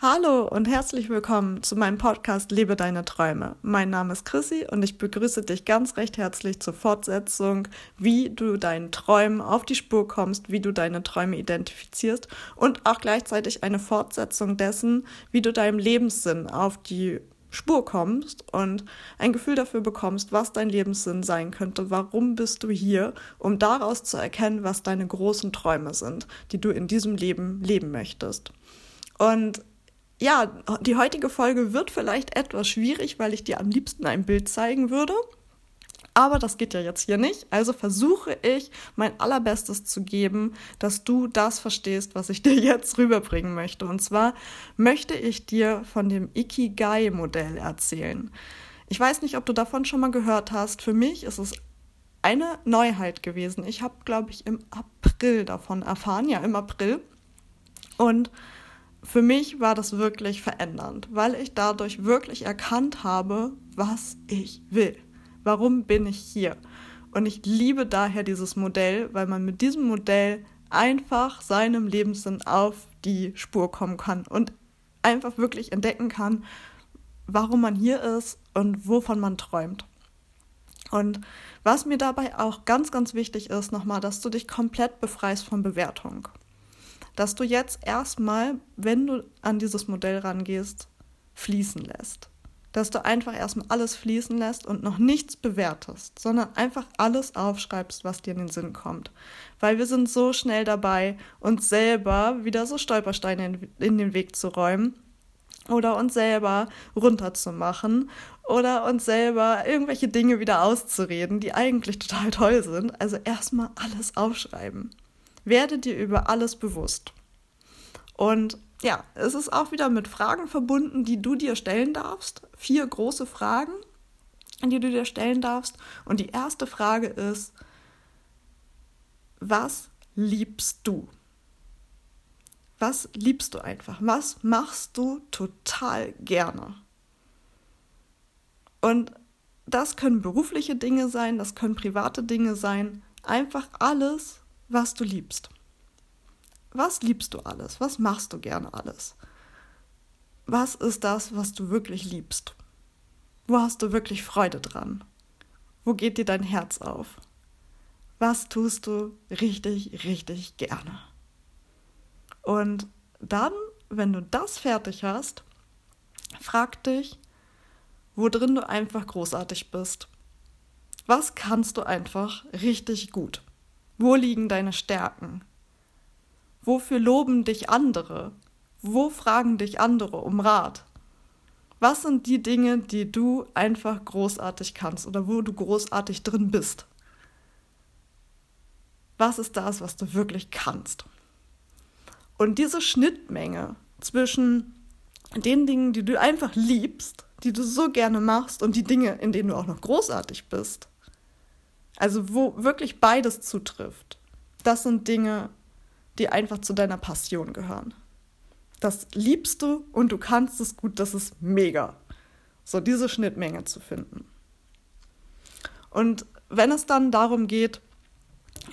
Hallo und herzlich willkommen zu meinem Podcast Lebe deine Träume. Mein Name ist Chrissy und ich begrüße dich ganz recht herzlich zur Fortsetzung, wie du deinen Träumen auf die Spur kommst, wie du deine Träume identifizierst und auch gleichzeitig eine Fortsetzung dessen, wie du deinem Lebenssinn auf die Spur kommst und ein Gefühl dafür bekommst, was dein Lebenssinn sein könnte, warum bist du hier, um daraus zu erkennen, was deine großen Träume sind, die du in diesem Leben leben möchtest. Und ja, die heutige Folge wird vielleicht etwas schwierig, weil ich dir am liebsten ein Bild zeigen würde. Aber das geht ja jetzt hier nicht. Also versuche ich mein allerbestes zu geben, dass du das verstehst, was ich dir jetzt rüberbringen möchte. Und zwar möchte ich dir von dem Ikigai-Modell erzählen. Ich weiß nicht, ob du davon schon mal gehört hast. Für mich ist es eine Neuheit gewesen. Ich habe, glaube ich, im April davon erfahren. Ja, im April. Und für mich war das wirklich verändernd, weil ich dadurch wirklich erkannt habe, was ich will. Warum bin ich hier? Und ich liebe daher dieses Modell, weil man mit diesem Modell einfach seinem Lebenssinn auf die Spur kommen kann und einfach wirklich entdecken kann, warum man hier ist und wovon man träumt. Und was mir dabei auch ganz, ganz wichtig ist, nochmal, dass du dich komplett befreist von Bewertung dass du jetzt erstmal, wenn du an dieses Modell rangehst, fließen lässt. Dass du einfach erstmal alles fließen lässt und noch nichts bewertest, sondern einfach alles aufschreibst, was dir in den Sinn kommt. Weil wir sind so schnell dabei, uns selber wieder so Stolpersteine in, in den Weg zu räumen oder uns selber runterzumachen oder uns selber irgendwelche Dinge wieder auszureden, die eigentlich total toll sind. Also erstmal alles aufschreiben. Werde dir über alles bewusst. Und ja, es ist auch wieder mit Fragen verbunden, die du dir stellen darfst. Vier große Fragen, die du dir stellen darfst. Und die erste Frage ist, was liebst du? Was liebst du einfach? Was machst du total gerne? Und das können berufliche Dinge sein, das können private Dinge sein. Einfach alles, was du liebst. Was liebst du alles? Was machst du gerne alles? Was ist das, was du wirklich liebst? Wo hast du wirklich Freude dran? Wo geht dir dein Herz auf? Was tust du richtig, richtig gerne? Und dann, wenn du das fertig hast, frag dich, wo drin du einfach großartig bist. Was kannst du einfach richtig gut? Wo liegen deine Stärken? Wofür loben dich andere? Wo fragen dich andere um Rat? Was sind die Dinge, die du einfach großartig kannst oder wo du großartig drin bist? Was ist das, was du wirklich kannst? Und diese Schnittmenge zwischen den Dingen, die du einfach liebst, die du so gerne machst und die Dinge, in denen du auch noch großartig bist, also wo wirklich beides zutrifft. Das sind Dinge, die einfach zu deiner Passion gehören. Das liebst du und du kannst es gut, das ist mega. So diese Schnittmenge zu finden. Und wenn es dann darum geht,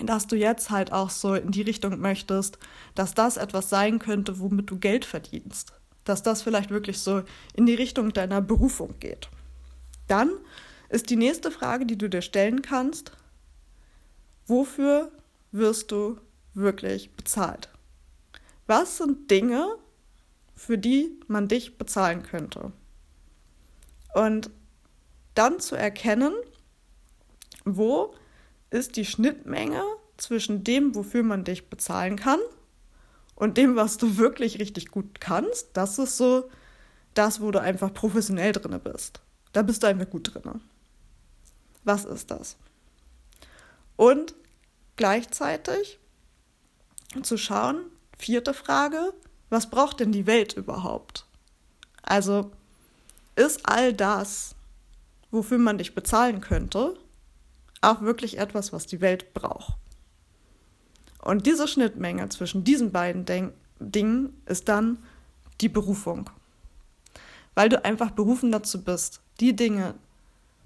dass du jetzt halt auch so in die Richtung möchtest, dass das etwas sein könnte, womit du Geld verdienst, dass das vielleicht wirklich so in die Richtung deiner Berufung geht, dann ist die nächste Frage, die du dir stellen kannst, wofür wirst du wirklich bezahlt? Was sind Dinge, für die man dich bezahlen könnte? Und dann zu erkennen, wo ist die Schnittmenge zwischen dem, wofür man dich bezahlen kann und dem, was du wirklich richtig gut kannst. Das ist so das, wo du einfach professionell drin bist. Da bist du einfach gut drin. Was ist das? Und gleichzeitig zu schauen, vierte Frage, was braucht denn die Welt überhaupt? Also ist all das, wofür man dich bezahlen könnte, auch wirklich etwas, was die Welt braucht? Und diese Schnittmenge zwischen diesen beiden Den Dingen ist dann die Berufung. Weil du einfach berufen dazu bist, die Dinge,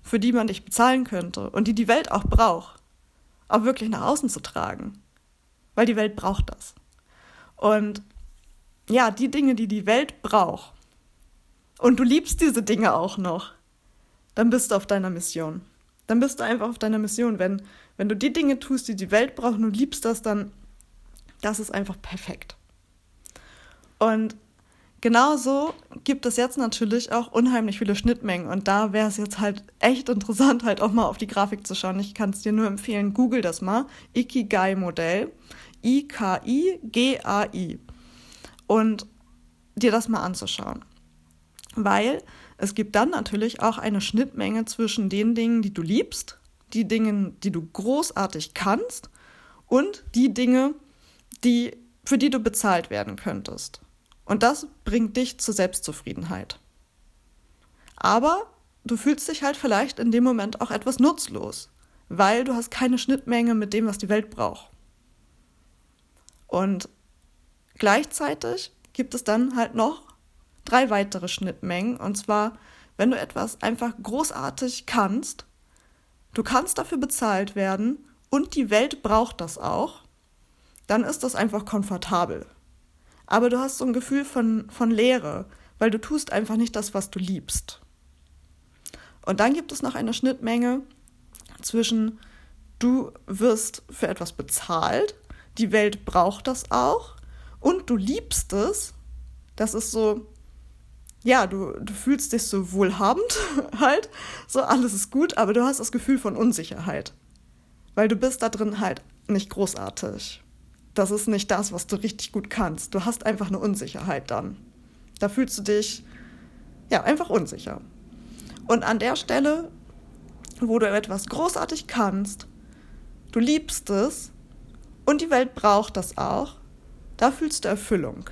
für die man dich bezahlen könnte und die die Welt auch braucht, auch wirklich nach außen zu tragen. Weil die Welt braucht das. Und ja, die Dinge, die die Welt braucht, und du liebst diese Dinge auch noch, dann bist du auf deiner Mission. Dann bist du einfach auf deiner Mission. Wenn, wenn du die Dinge tust, die die Welt braucht und du liebst das, dann das ist einfach perfekt. Und genauso gibt es jetzt natürlich auch unheimlich viele Schnittmengen. Und da wäre es jetzt halt echt interessant, halt auch mal auf die Grafik zu schauen. Ich kann es dir nur empfehlen, google das mal. Ikigai-Modell. I-K-I-G-A-I. Und dir das mal anzuschauen weil es gibt dann natürlich auch eine Schnittmenge zwischen den Dingen, die du liebst, die Dinge, die du großartig kannst und die Dinge, die, für die du bezahlt werden könntest. Und das bringt dich zur Selbstzufriedenheit. Aber du fühlst dich halt vielleicht in dem Moment auch etwas nutzlos, weil du hast keine Schnittmenge mit dem, was die Welt braucht. Und gleichzeitig gibt es dann halt noch drei weitere Schnittmengen. Und zwar, wenn du etwas einfach großartig kannst, du kannst dafür bezahlt werden und die Welt braucht das auch, dann ist das einfach komfortabel. Aber du hast so ein Gefühl von, von Leere, weil du tust einfach nicht das, was du liebst. Und dann gibt es noch eine Schnittmenge zwischen, du wirst für etwas bezahlt, die Welt braucht das auch und du liebst es. Das ist so ja, du, du fühlst dich so wohlhabend halt, so alles ist gut, aber du hast das Gefühl von Unsicherheit. Weil du bist da drin halt nicht großartig. Das ist nicht das, was du richtig gut kannst. Du hast einfach eine Unsicherheit dann. Da fühlst du dich, ja, einfach unsicher. Und an der Stelle, wo du etwas großartig kannst, du liebst es und die Welt braucht das auch, da fühlst du Erfüllung.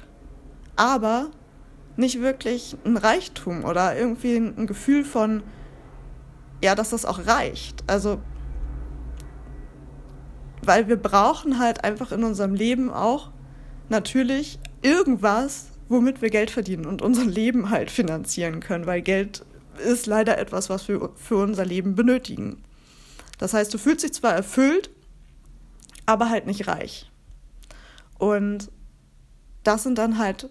Aber nicht wirklich ein Reichtum oder irgendwie ein Gefühl von, ja, dass das auch reicht. Also, weil wir brauchen halt einfach in unserem Leben auch natürlich irgendwas, womit wir Geld verdienen und unser Leben halt finanzieren können, weil Geld ist leider etwas, was wir für unser Leben benötigen. Das heißt, du fühlst dich zwar erfüllt, aber halt nicht reich. Und das sind dann halt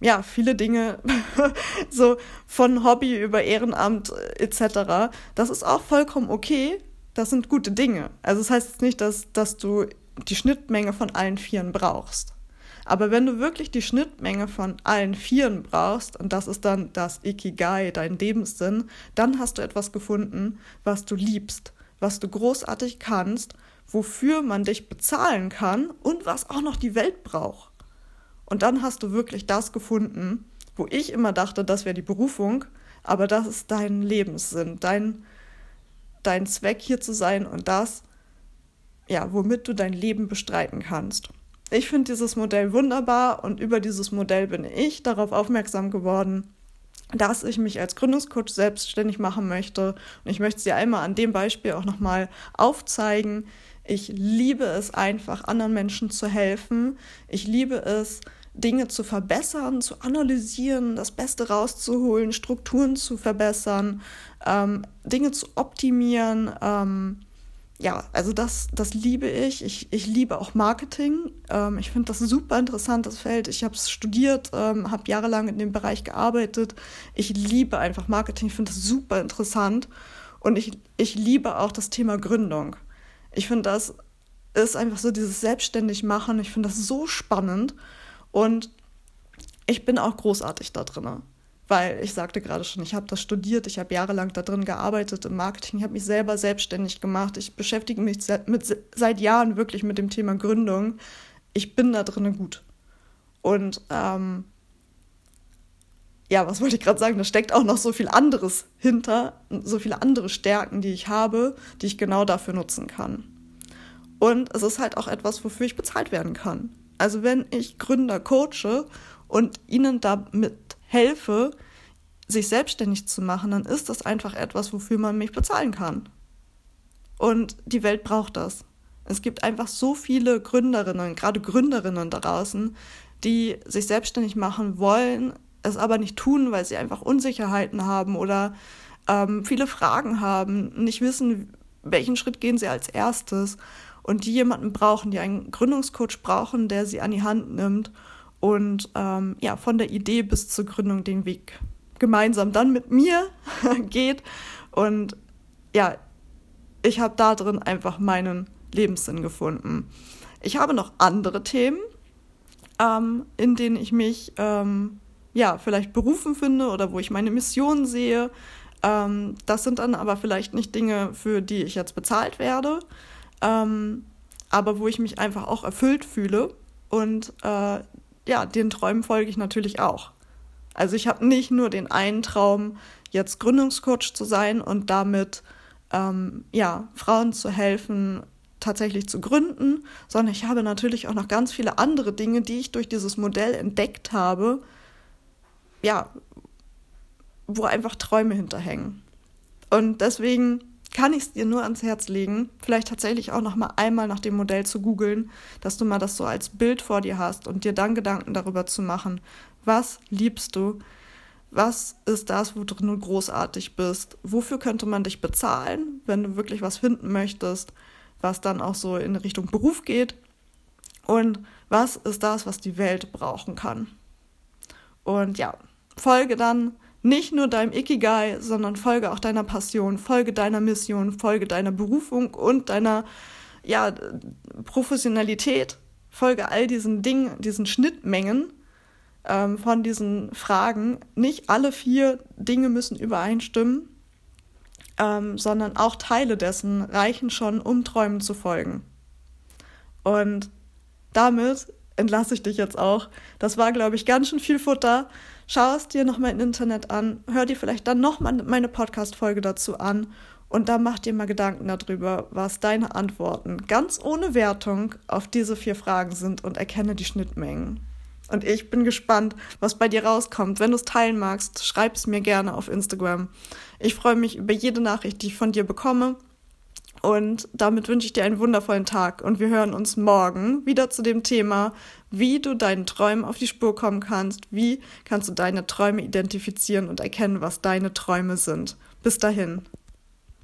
ja, viele Dinge, so von Hobby über Ehrenamt äh, etc. Das ist auch vollkommen okay. Das sind gute Dinge. Also das heißt jetzt nicht, dass, dass du die Schnittmenge von allen Vieren brauchst. Aber wenn du wirklich die Schnittmenge von allen Vieren brauchst, und das ist dann das Ikigai, dein Lebenssinn, dann hast du etwas gefunden, was du liebst, was du großartig kannst, wofür man dich bezahlen kann und was auch noch die Welt braucht. Und dann hast du wirklich das gefunden, wo ich immer dachte, das wäre die Berufung, aber das ist dein Lebenssinn, dein, dein Zweck hier zu sein und das, ja, womit du dein Leben bestreiten kannst. Ich finde dieses Modell wunderbar und über dieses Modell bin ich darauf aufmerksam geworden, dass ich mich als Gründungscoach selbstständig machen möchte. Und ich möchte sie einmal an dem Beispiel auch nochmal aufzeigen. Ich liebe es einfach, anderen Menschen zu helfen. Ich liebe es, Dinge zu verbessern, zu analysieren, das Beste rauszuholen, Strukturen zu verbessern, ähm, Dinge zu optimieren. Ähm, ja, also das, das liebe ich. ich. Ich liebe auch Marketing. Ähm, ich finde das super interessantes Feld. Ich habe es studiert, ähm, habe jahrelang in dem Bereich gearbeitet. Ich liebe einfach Marketing. Ich finde das super interessant. Und ich, ich liebe auch das Thema Gründung. Ich finde das ist einfach so dieses Selbstständigmachen. Ich finde das so spannend. Und ich bin auch großartig da drin. Weil ich sagte gerade schon, ich habe das studiert, ich habe jahrelang da drin gearbeitet im Marketing, ich habe mich selber selbstständig gemacht, ich beschäftige mich seit, mit, seit Jahren wirklich mit dem Thema Gründung. Ich bin da drin gut. Und ähm, ja, was wollte ich gerade sagen? Da steckt auch noch so viel anderes hinter, so viele andere Stärken, die ich habe, die ich genau dafür nutzen kann. Und es ist halt auch etwas, wofür ich bezahlt werden kann. Also wenn ich Gründer coache und ihnen damit helfe, sich selbstständig zu machen, dann ist das einfach etwas, wofür man mich bezahlen kann. Und die Welt braucht das. Es gibt einfach so viele Gründerinnen, gerade Gründerinnen da draußen, die sich selbstständig machen wollen, es aber nicht tun, weil sie einfach Unsicherheiten haben oder ähm, viele Fragen haben, nicht wissen, welchen Schritt gehen sie als erstes und die jemanden brauchen, die einen Gründungscoach brauchen, der sie an die Hand nimmt und ähm, ja, von der Idee bis zur Gründung den Weg gemeinsam dann mit mir geht. Und ja, ich habe da drin einfach meinen Lebenssinn gefunden. Ich habe noch andere Themen, ähm, in denen ich mich ähm, ja vielleicht berufen finde oder wo ich meine Mission sehe. Ähm, das sind dann aber vielleicht nicht Dinge, für die ich jetzt bezahlt werde, ähm, aber wo ich mich einfach auch erfüllt fühle. Und äh, ja, den Träumen folge ich natürlich auch. Also ich habe nicht nur den einen Traum, jetzt Gründungscoach zu sein und damit ähm, ja, Frauen zu helfen, tatsächlich zu gründen, sondern ich habe natürlich auch noch ganz viele andere Dinge, die ich durch dieses Modell entdeckt habe, ja, wo einfach Träume hinterhängen. Und deswegen kann ich es dir nur ans Herz legen, vielleicht tatsächlich auch noch mal einmal nach dem Modell zu googeln, dass du mal das so als Bild vor dir hast und dir dann Gedanken darüber zu machen, was liebst du, was ist das, worin du großartig bist, wofür könnte man dich bezahlen, wenn du wirklich was finden möchtest, was dann auch so in Richtung Beruf geht? Und was ist das, was die Welt brauchen kann. Und ja, folge dann nicht nur deinem Ikigai, sondern folge auch deiner Passion, folge deiner Mission, folge deiner Berufung und deiner ja, Professionalität, folge all diesen Dingen, diesen Schnittmengen ähm, von diesen Fragen. Nicht alle vier Dinge müssen übereinstimmen, ähm, sondern auch Teile dessen reichen schon, um Träumen zu folgen. Und damit entlasse ich dich jetzt auch. Das war, glaube ich, ganz schön viel Futter. Schau es dir nochmal im Internet an, hör dir vielleicht dann nochmal meine Podcast-Folge dazu an und dann mach dir mal Gedanken darüber, was deine Antworten ganz ohne Wertung auf diese vier Fragen sind und erkenne die Schnittmengen. Und ich bin gespannt, was bei dir rauskommt. Wenn du es teilen magst, schreib es mir gerne auf Instagram. Ich freue mich über jede Nachricht, die ich von dir bekomme. Und damit wünsche ich dir einen wundervollen Tag und wir hören uns morgen wieder zu dem Thema, wie du deinen Träumen auf die Spur kommen kannst, wie kannst du deine Träume identifizieren und erkennen, was deine Träume sind. Bis dahin.